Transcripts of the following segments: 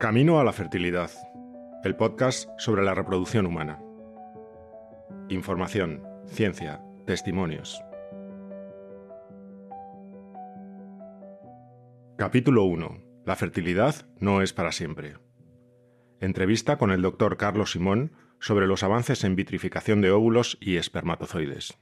Camino a la fertilidad, el podcast sobre la reproducción humana. Información, ciencia, testimonios. Capítulo 1. La fertilidad no es para siempre. Entrevista con el doctor Carlos Simón sobre los avances en vitrificación de óvulos y espermatozoides.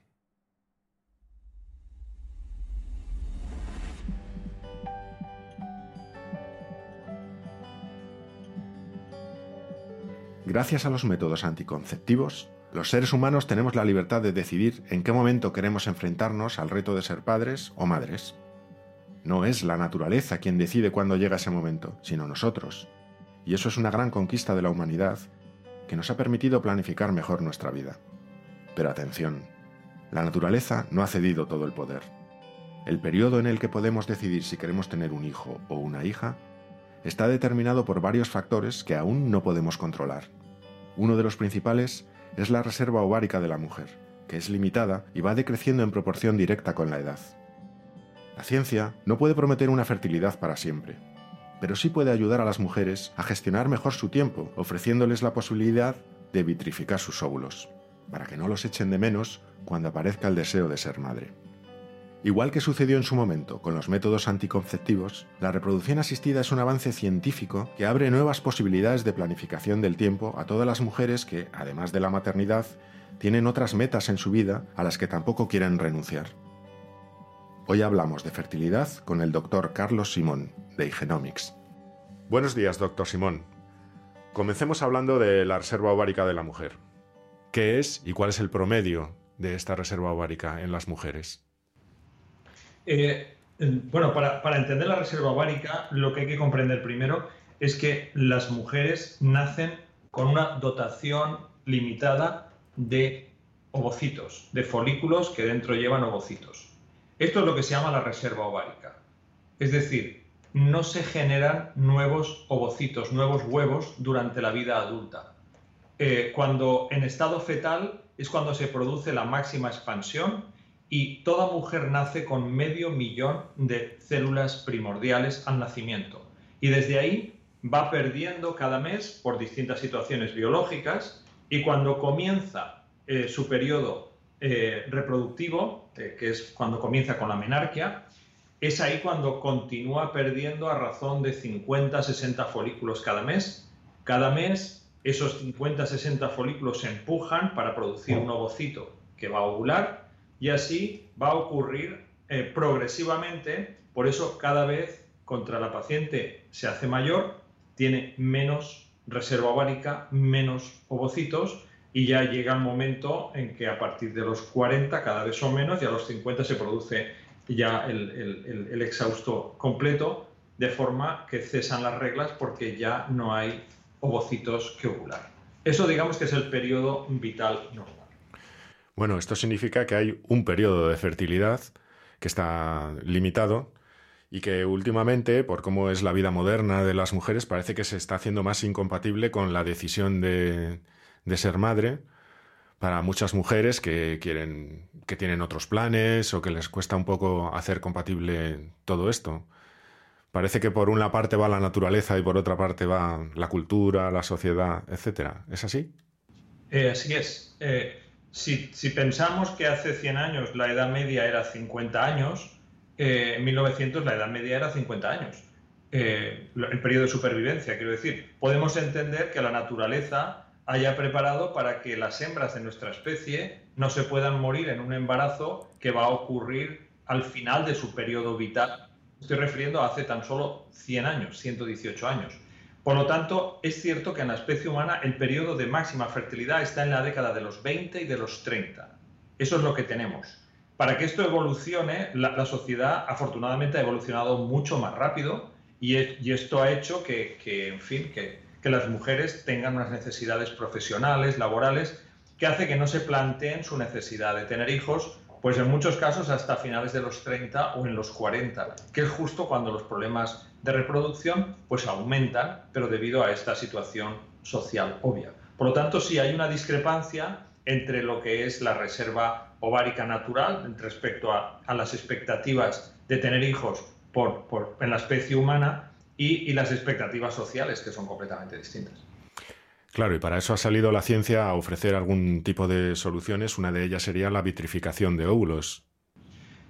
Gracias a los métodos anticonceptivos, los seres humanos tenemos la libertad de decidir en qué momento queremos enfrentarnos al reto de ser padres o madres. No es la naturaleza quien decide cuándo llega ese momento, sino nosotros. Y eso es una gran conquista de la humanidad que nos ha permitido planificar mejor nuestra vida. Pero atención, la naturaleza no ha cedido todo el poder. El periodo en el que podemos decidir si queremos tener un hijo o una hija está determinado por varios factores que aún no podemos controlar. Uno de los principales es la reserva ovárica de la mujer, que es limitada y va decreciendo en proporción directa con la edad. La ciencia no puede prometer una fertilidad para siempre, pero sí puede ayudar a las mujeres a gestionar mejor su tiempo, ofreciéndoles la posibilidad de vitrificar sus óvulos, para que no los echen de menos cuando aparezca el deseo de ser madre. Igual que sucedió en su momento con los métodos anticonceptivos, la reproducción asistida es un avance científico que abre nuevas posibilidades de planificación del tiempo a todas las mujeres que, además de la maternidad, tienen otras metas en su vida a las que tampoco quieren renunciar. Hoy hablamos de fertilidad con el doctor Carlos Simón, de Igenomics. Buenos días, doctor Simón. Comencemos hablando de la reserva ovárica de la mujer. ¿Qué es y cuál es el promedio de esta reserva ovárica en las mujeres? Eh, bueno, para, entender la reserva ovárica, lo que hay que comprender primero es que las mujeres nacen con una dotación limitada de ovocitos, de folículos que dentro llevan ovocitos. Esto es lo que se llama la reserva ovárica. Es decir, no se generan nuevos ovocitos, nuevos huevos durante la vida adulta. Eh, cuando en estado fetal es cuando se produce la máxima expansión y toda mujer nace con medio millón de células primordiales al nacimiento. Y desde ahí va perdiendo cada mes por distintas situaciones biológicas y cuando comienza eh, su periodo eh, reproductivo, eh, que es cuando comienza con la menarquia, es ahí cuando continúa perdiendo a razón de 50-60 folículos cada mes. Cada mes esos 50-60 folículos se empujan para producir un ovocito que va a ovular y así va a ocurrir eh, progresivamente, por eso cada vez contra la paciente se hace mayor, tiene menos reserva ovárica, menos ovocitos y ya llega el momento en que a partir de los 40 cada vez son menos y a los 50 se produce ya el, el exhausto completo, de forma que cesan las reglas porque ya no hay ovocitos que ovular. Eso digamos que es el periodo vital normal. Bueno, esto significa que hay un periodo de fertilidad que está limitado y que últimamente, por cómo es la vida moderna de las mujeres, parece que se está haciendo más incompatible con la decisión de, ser madre para muchas mujeres que quieren, que tienen otros planes o que les cuesta un poco hacer compatible todo esto. Parece que por una parte va la naturaleza y por otra parte va la cultura, la sociedad, etcétera. ¿Es así? Eh, así es. Eh, si, pensamos que hace 100 años la edad media era 50 años, eh, en 1900 la edad media era 50 años. Eh, el periodo de supervivencia, quiero decir, podemos entender que la naturaleza haya preparado para que las hembras de nuestra especie no se puedan morir en un embarazo que va a ocurrir al final de su periodo vital. Estoy refiriendo a hace tan solo 100 años, 118 años. Por lo tanto, es cierto que en la especie humana el periodo de máxima fertilidad está en la década de los 20 y de los 30. Eso es lo que tenemos. Para que esto evolucione, la, sociedad afortunadamente ha evolucionado mucho más rápido y, esto ha hecho que, en fin, que, que las mujeres tengan unas necesidades profesionales, laborales, que hace que no se planteen su necesidad de tener hijos pues en muchos casos hasta finales de los 30 o en los 40, que es justo cuando los problemas de reproducción pues aumentan, pero debido a esta situación social obvia. Por lo tanto, sí hay una discrepancia entre lo que es la reserva ovárica natural respecto a, las expectativas de tener hijos por, en la especie humana y, las expectativas sociales, que son completamente distintas. Claro, y para eso ha salido la ciencia a ofrecer algún tipo de soluciones. Una de ellas sería la vitrificación de óvulos.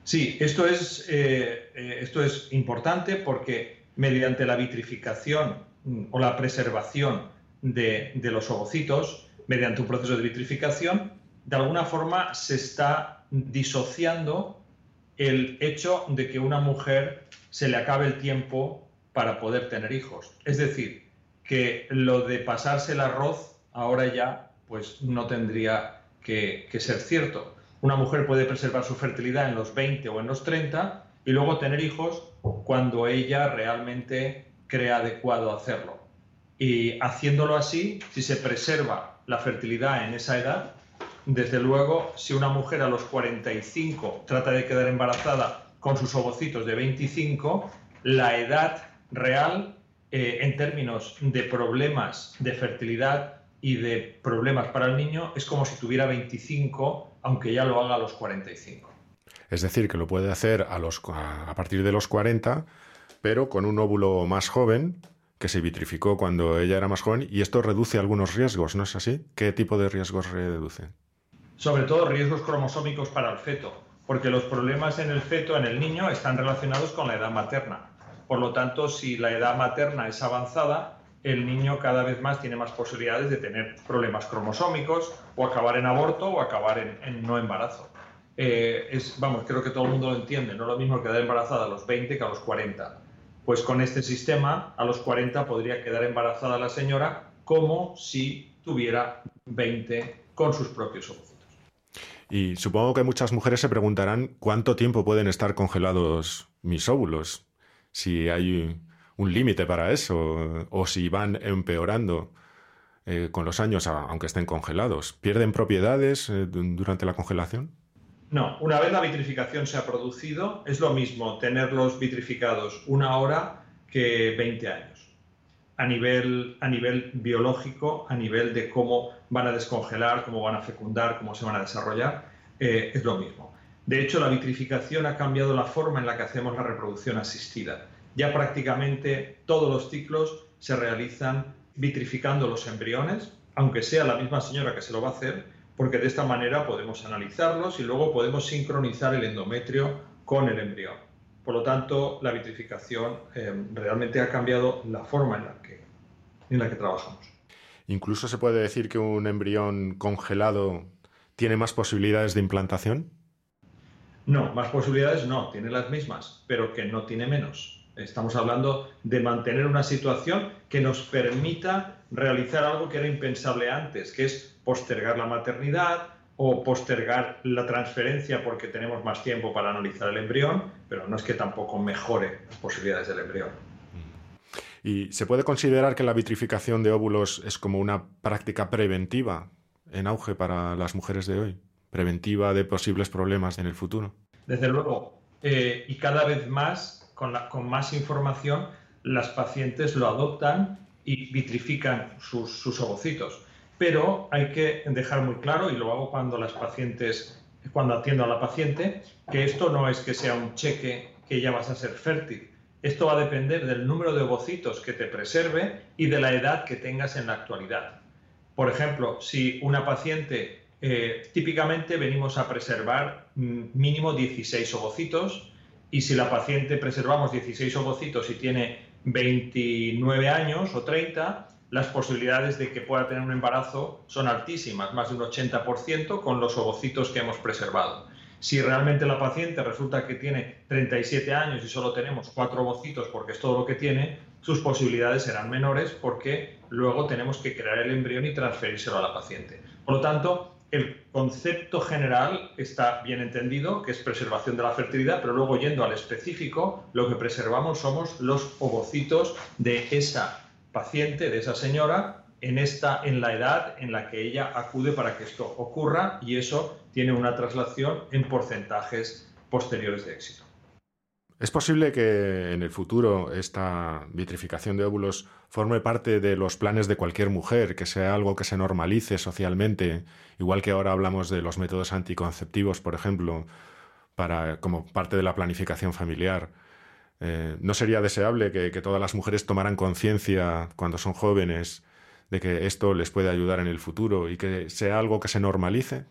Sí, esto es, eh, eh, esto es importante porque mediante la vitrificación mm, o la preservación de, de los ovocitos, mediante un proceso de vitrificación, de alguna forma se está disociando el hecho de que una mujer se le acabe el tiempo para poder tener hijos. Es decir, que lo de pasarse el arroz ahora ya pues no tendría que, ser cierto. Una mujer puede preservar su fertilidad en los 20 o en los 30 y luego tener hijos cuando ella realmente crea adecuado hacerlo. Y haciéndolo así, si se preserva la fertilidad en esa edad, desde luego, si una mujer a los 45 trata de quedar embarazada con sus ovocitos de 25, la edad real eh, en términos de problemas de fertilidad y de problemas para el niño es como si tuviera 25, aunque ya lo haga a los 45. Es decir, que lo puede hacer a, los, a partir de los 40, pero con un óvulo más joven que se vitrificó cuando ella era más joven y esto reduce algunos riesgos, ¿no es así? ¿Qué tipo de riesgos reduce? Sobre todo riesgos cromosómicos para el feto, porque los problemas en el feto, en el niño, están relacionados con la edad materna. Por lo tanto, si la edad materna es avanzada, el niño cada vez más tiene más posibilidades de tener problemas cromosómicos o acabar en aborto o acabar en, no embarazo. Eh, vamos, creo que todo el mundo lo entiende, no es lo mismo quedar embarazada a los 20 que a los 40. Pues con este sistema, a los 40 podría quedar embarazada la señora como si tuviera 20 con sus propios ovocitos. Y supongo que muchas mujeres se preguntarán cuánto tiempo pueden estar congelados mis óvulos si hay un límite para eso o si van empeorando eh, con los años, aunque estén congelados. ¿Pierden propiedades eh, durante la congelación? No, una vez la vitrificación se ha producido, es lo mismo tenerlos vitrificados una hora que 20 años. A nivel, a nivel biológico, a nivel de cómo van a descongelar, cómo van a fecundar, cómo se van a desarrollar, eh, es lo mismo. De hecho, la vitrificación ha cambiado la forma en la que hacemos la reproducción asistida. Ya prácticamente todos los ciclos se realizan vitrificando los embriones, aunque sea la misma señora que se lo va a hacer, porque de esta manera podemos analizarlos y luego podemos sincronizar el endometrio con el embrión. Por lo tanto, la vitrificación eh, realmente ha cambiado la forma en la, que, en la que trabajamos. Incluso se puede decir que un embrión congelado tiene más posibilidades de implantación. No, más posibilidades no, tiene las mismas, pero que no tiene menos. Estamos hablando de mantener una situación que nos permita realizar algo que era impensable antes, que es postergar la maternidad o postergar la transferencia porque tenemos más tiempo para analizar el embrión, pero no es que tampoco mejore las posibilidades del embrión. ¿Y se puede considerar que la vitrificación de óvulos es como una práctica preventiva en auge para las mujeres de hoy? Preventiva de posibles problemas en el futuro. Desde luego, eh, y cada vez más, con, más información, las pacientes lo adoptan y vitrifican sus, sus ovocitos. Pero hay que dejar muy claro, y lo hago cuando las pacientes, cuando atiendo a la paciente, que esto no es que sea un cheque que ya vas a ser fértil. Esto va a depender del número de ovocitos que te preserve y de la edad que tengas en la actualidad. Por ejemplo, si una paciente eh, típicamente venimos a preservar mm, mínimo 16 ovocitos y si la paciente preservamos 16 ovocitos y tiene 29 años o 30, las posibilidades de que pueda tener un embarazo son altísimas, más de un 80% con los ovocitos que hemos preservado. Si realmente la paciente resulta que tiene 37 años y solo tenemos 4 ovocitos porque es todo lo que tiene, sus posibilidades serán menores porque luego tenemos que crear el embrión y transferírselo a la paciente. Por lo tanto, el concepto general está bien entendido, que es preservación de la fertilidad, pero luego yendo al específico, lo que preservamos somos los ovocitos de esa paciente, de esa señora, en, esta, en la edad en la que ella acude para que esto ocurra y eso tiene una traslación en porcentajes posteriores de éxito. ¿Es posible que en el futuro esta vitrificación de óvulos forme parte de los planes de cualquier mujer, que sea algo que se normalice socialmente, igual que ahora hablamos de los métodos anticonceptivos, por ejemplo, para, como parte de la planificación familiar? Eh, ¿No sería deseable que, todas las mujeres tomaran conciencia cuando son jóvenes de que esto les puede ayudar en el futuro y que sea algo que se normalice?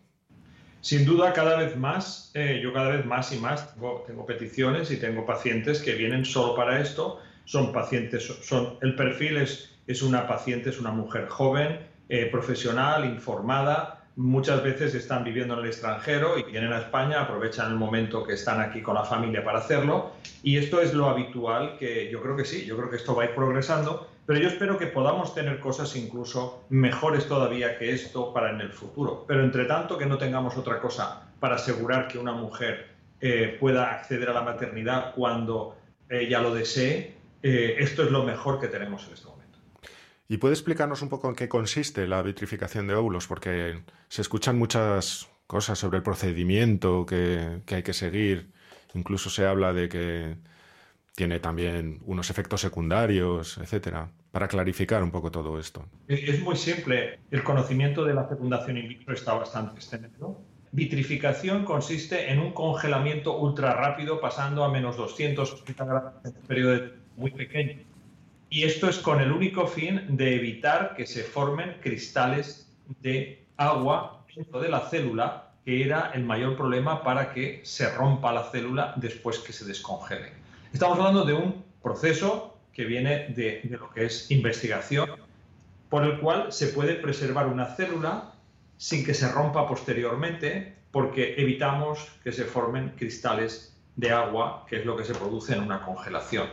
Sin duda, cada vez más, eh, yo cada vez más y más tengo, peticiones y tengo pacientes que vienen solo para esto. Son pacientes, son, el perfil es, es una paciente, es una mujer joven, eh, profesional, informada, muchas veces están viviendo en el extranjero y vienen a España, aprovechan el momento que están aquí con la familia para hacerlo. Y esto es lo habitual que yo creo que sí, yo creo que esto va a ir progresando, pero yo espero que podamos tener cosas incluso mejores todavía que esto para en el futuro. Pero entre tanto que no tengamos otra cosa para asegurar que una mujer eh, pueda acceder a la maternidad cuando ella lo desee, eh, esto es lo mejor que tenemos en este momento. ¿Y puede explicarnos un poco en qué consiste la vitrificación de óvulos? Porque se escuchan muchas cosas sobre el procedimiento que, hay que seguir. Incluso se habla de que tiene también unos efectos secundarios, etcétera. Para clarificar un poco todo esto. Es muy simple. El conocimiento de la fecundación in vitro está bastante extendido. Vitrificación consiste en un congelamiento ultra rápido pasando a menos 200 grados en un periodo muy pequeño y esto es con el único fin de evitar que se formen cristales de agua dentro de la célula, que era el mayor problema para que se rompa la célula después que se descongele. Estamos hablando de un proceso que viene de, lo que es investigación, por el cual se puede preservar una célula sin que se rompa posteriormente, porque evitamos que se formen cristales de agua, que es lo que se produce en una congelación.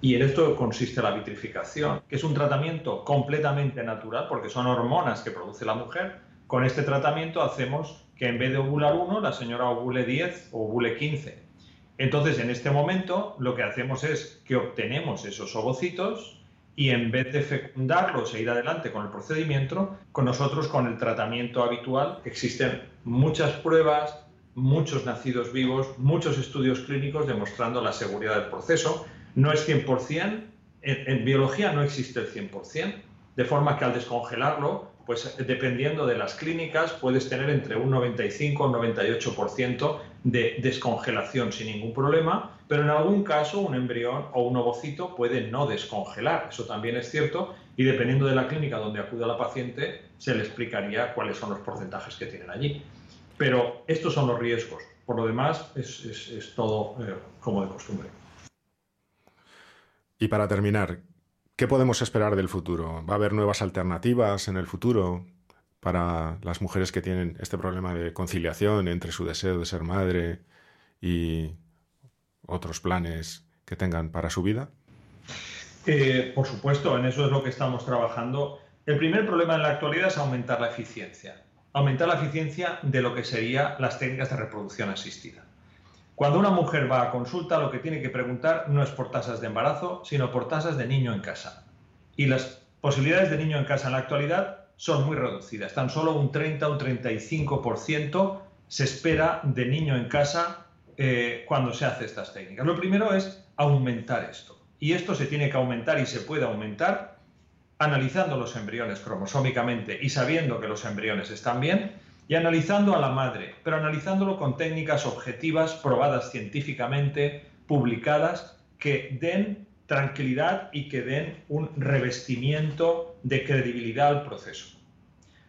Y en esto consiste la vitrificación, que es un tratamiento completamente natural, porque son hormonas que produce la mujer. Con este tratamiento hacemos que en vez de ovular uno, la señora ovule 10 o ovule 15. Entonces, en este momento, lo que hacemos es que obtenemos esos ovocitos y en vez de fecundarlos e ir adelante con el procedimiento, con nosotros, con el tratamiento habitual, existen muchas pruebas, muchos nacidos vivos, muchos estudios clínicos demostrando la seguridad del proceso, no es 100%, en, biología no existe el 100%, de forma que al descongelarlo, pues dependiendo de las clínicas, puedes tener entre un 95 o un 98% de descongelación sin ningún problema, pero en algún caso un embrión o un ovocito puede no descongelar, eso también es cierto, y dependiendo de la clínica donde acuda la paciente, se le explicaría cuáles son los porcentajes que tienen allí. Pero estos son los riesgos, por lo demás es, todo eh, como de costumbre. Y para terminar, ¿qué podemos esperar del futuro? ¿Va a haber nuevas alternativas en el futuro para las mujeres que tienen este problema de conciliación entre su deseo de ser madre y otros planes que tengan para su vida? Eh, por supuesto, en eso es lo que estamos trabajando. El primer problema en la actualidad es aumentar la eficiencia. Aumentar la eficiencia de lo que serían las técnicas de reproducción asistida. Cuando una mujer va a consulta, lo que tiene que preguntar no es por tasas de embarazo, sino por tasas de niño en casa. Y las posibilidades de niño en casa en la actualidad son muy reducidas. Tan solo un 30 o un 35% se espera de niño en casa eh, cuando se hace estas técnicas. Lo primero es aumentar esto. Y esto se tiene que aumentar y se puede aumentar analizando los embriones cromosómicamente y sabiendo que los embriones están bien, y analizando a la madre, pero analizándolo con técnicas objetivas, probadas científicamente, publicadas, que den tranquilidad y que den un revestimiento de credibilidad al proceso.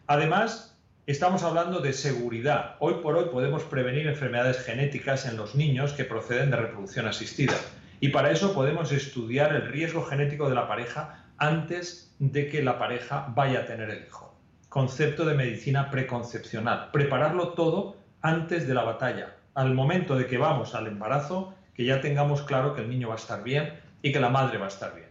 Además, estamos hablando de seguridad. Hoy por hoy podemos prevenir enfermedades genéticas en los niños que proceden de reproducción asistida. Y para eso podemos estudiar el riesgo genético de la pareja antes de que la pareja vaya a tener el hijo concepto de medicina preconcepcional. Prepararlo todo antes de la batalla, al momento de que vamos al embarazo, que ya tengamos claro que el niño va a estar bien y que la madre va a estar bien.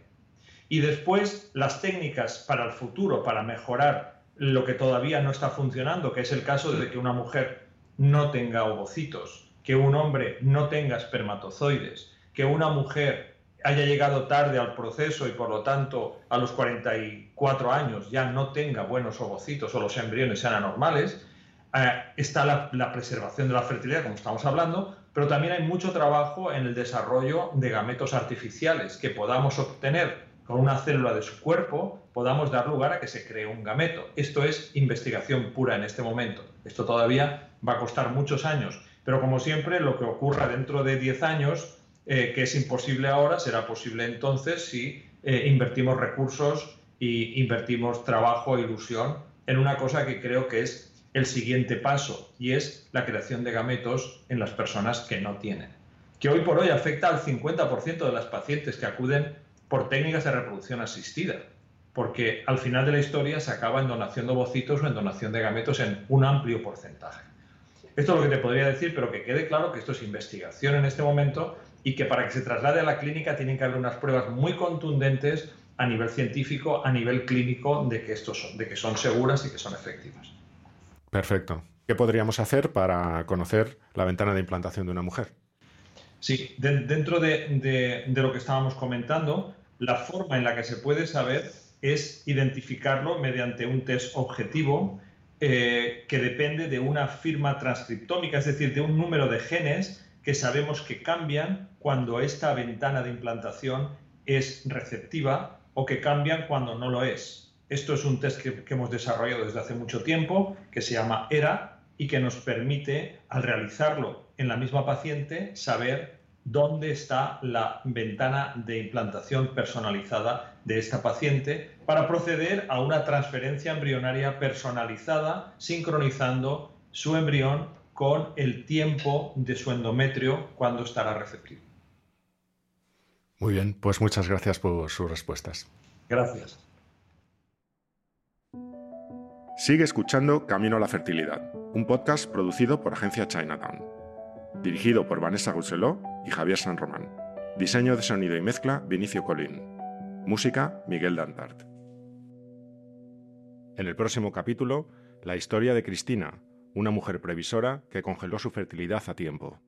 Y después las técnicas para el futuro, para mejorar lo que todavía no está funcionando, que es el caso de que una mujer no tenga ovocitos, que un hombre no tenga espermatozoides, que una mujer haya llegado tarde al proceso y por lo tanto a los 44 años ya no tenga buenos ovocitos o los embriones sean anormales, eh, está la, preservación de la fertilidad, como estamos hablando, pero también hay mucho trabajo en el desarrollo de gametos artificiales que podamos obtener con una célula de su cuerpo, podamos dar lugar a que se cree un gameto. Esto es investigación pura en este momento. Esto todavía va a costar muchos años, pero como siempre, lo que ocurra dentro de 10 años eh, que es imposible ahora, será posible entonces si eh, invertimos recursos y invertimos trabajo e ilusión en una cosa que creo que es el siguiente paso y es la creación de gametos en las personas que no tienen, que hoy por hoy afecta al 50% de las pacientes que acuden por técnicas de reproducción asistida, porque al final de la historia se acaba en donación de ovocitos o en donación de gametos en un amplio porcentaje. Esto es lo que te podría decir, pero que quede claro que esto es investigación en este momento y que para que se traslade a la clínica tienen que haber unas pruebas muy contundentes a nivel científico, a nivel clínico, de que, estos son, de que son seguras y que son efectivas. Perfecto. ¿Qué podríamos hacer para conocer la ventana de implantación de una mujer? Sí, dentro de, lo que estábamos comentando, la forma en la que se puede saber es identificarlo mediante un test objetivo eh, que depende de una firma transcriptómica, es decir, de un número de genes que sabemos que cambian cuando esta ventana de implantación es receptiva o que cambian cuando no lo es. Esto es un test que, hemos desarrollado desde hace mucho tiempo, que se llama ERA y que nos permite, al realizarlo en la misma paciente, saber dónde está la ventana de implantación personalizada de esta paciente para proceder a una transferencia embrionaria personalizada, sincronizando su embrión con el tiempo de su endometrio cuando estará receptivo. Muy bien, pues muchas gracias por sus respuestas. Gracias. Sigue escuchando Camino a la Fertilidad, un podcast producido por Agencia Chinatown. Dirigido por Vanessa Rousselot y Javier San Román. Diseño de sonido y mezcla Vinicio Colín. Música Miguel Dantart. En el próximo capítulo, la historia de Cristina, una mujer previsora que congeló su fertilidad a tiempo.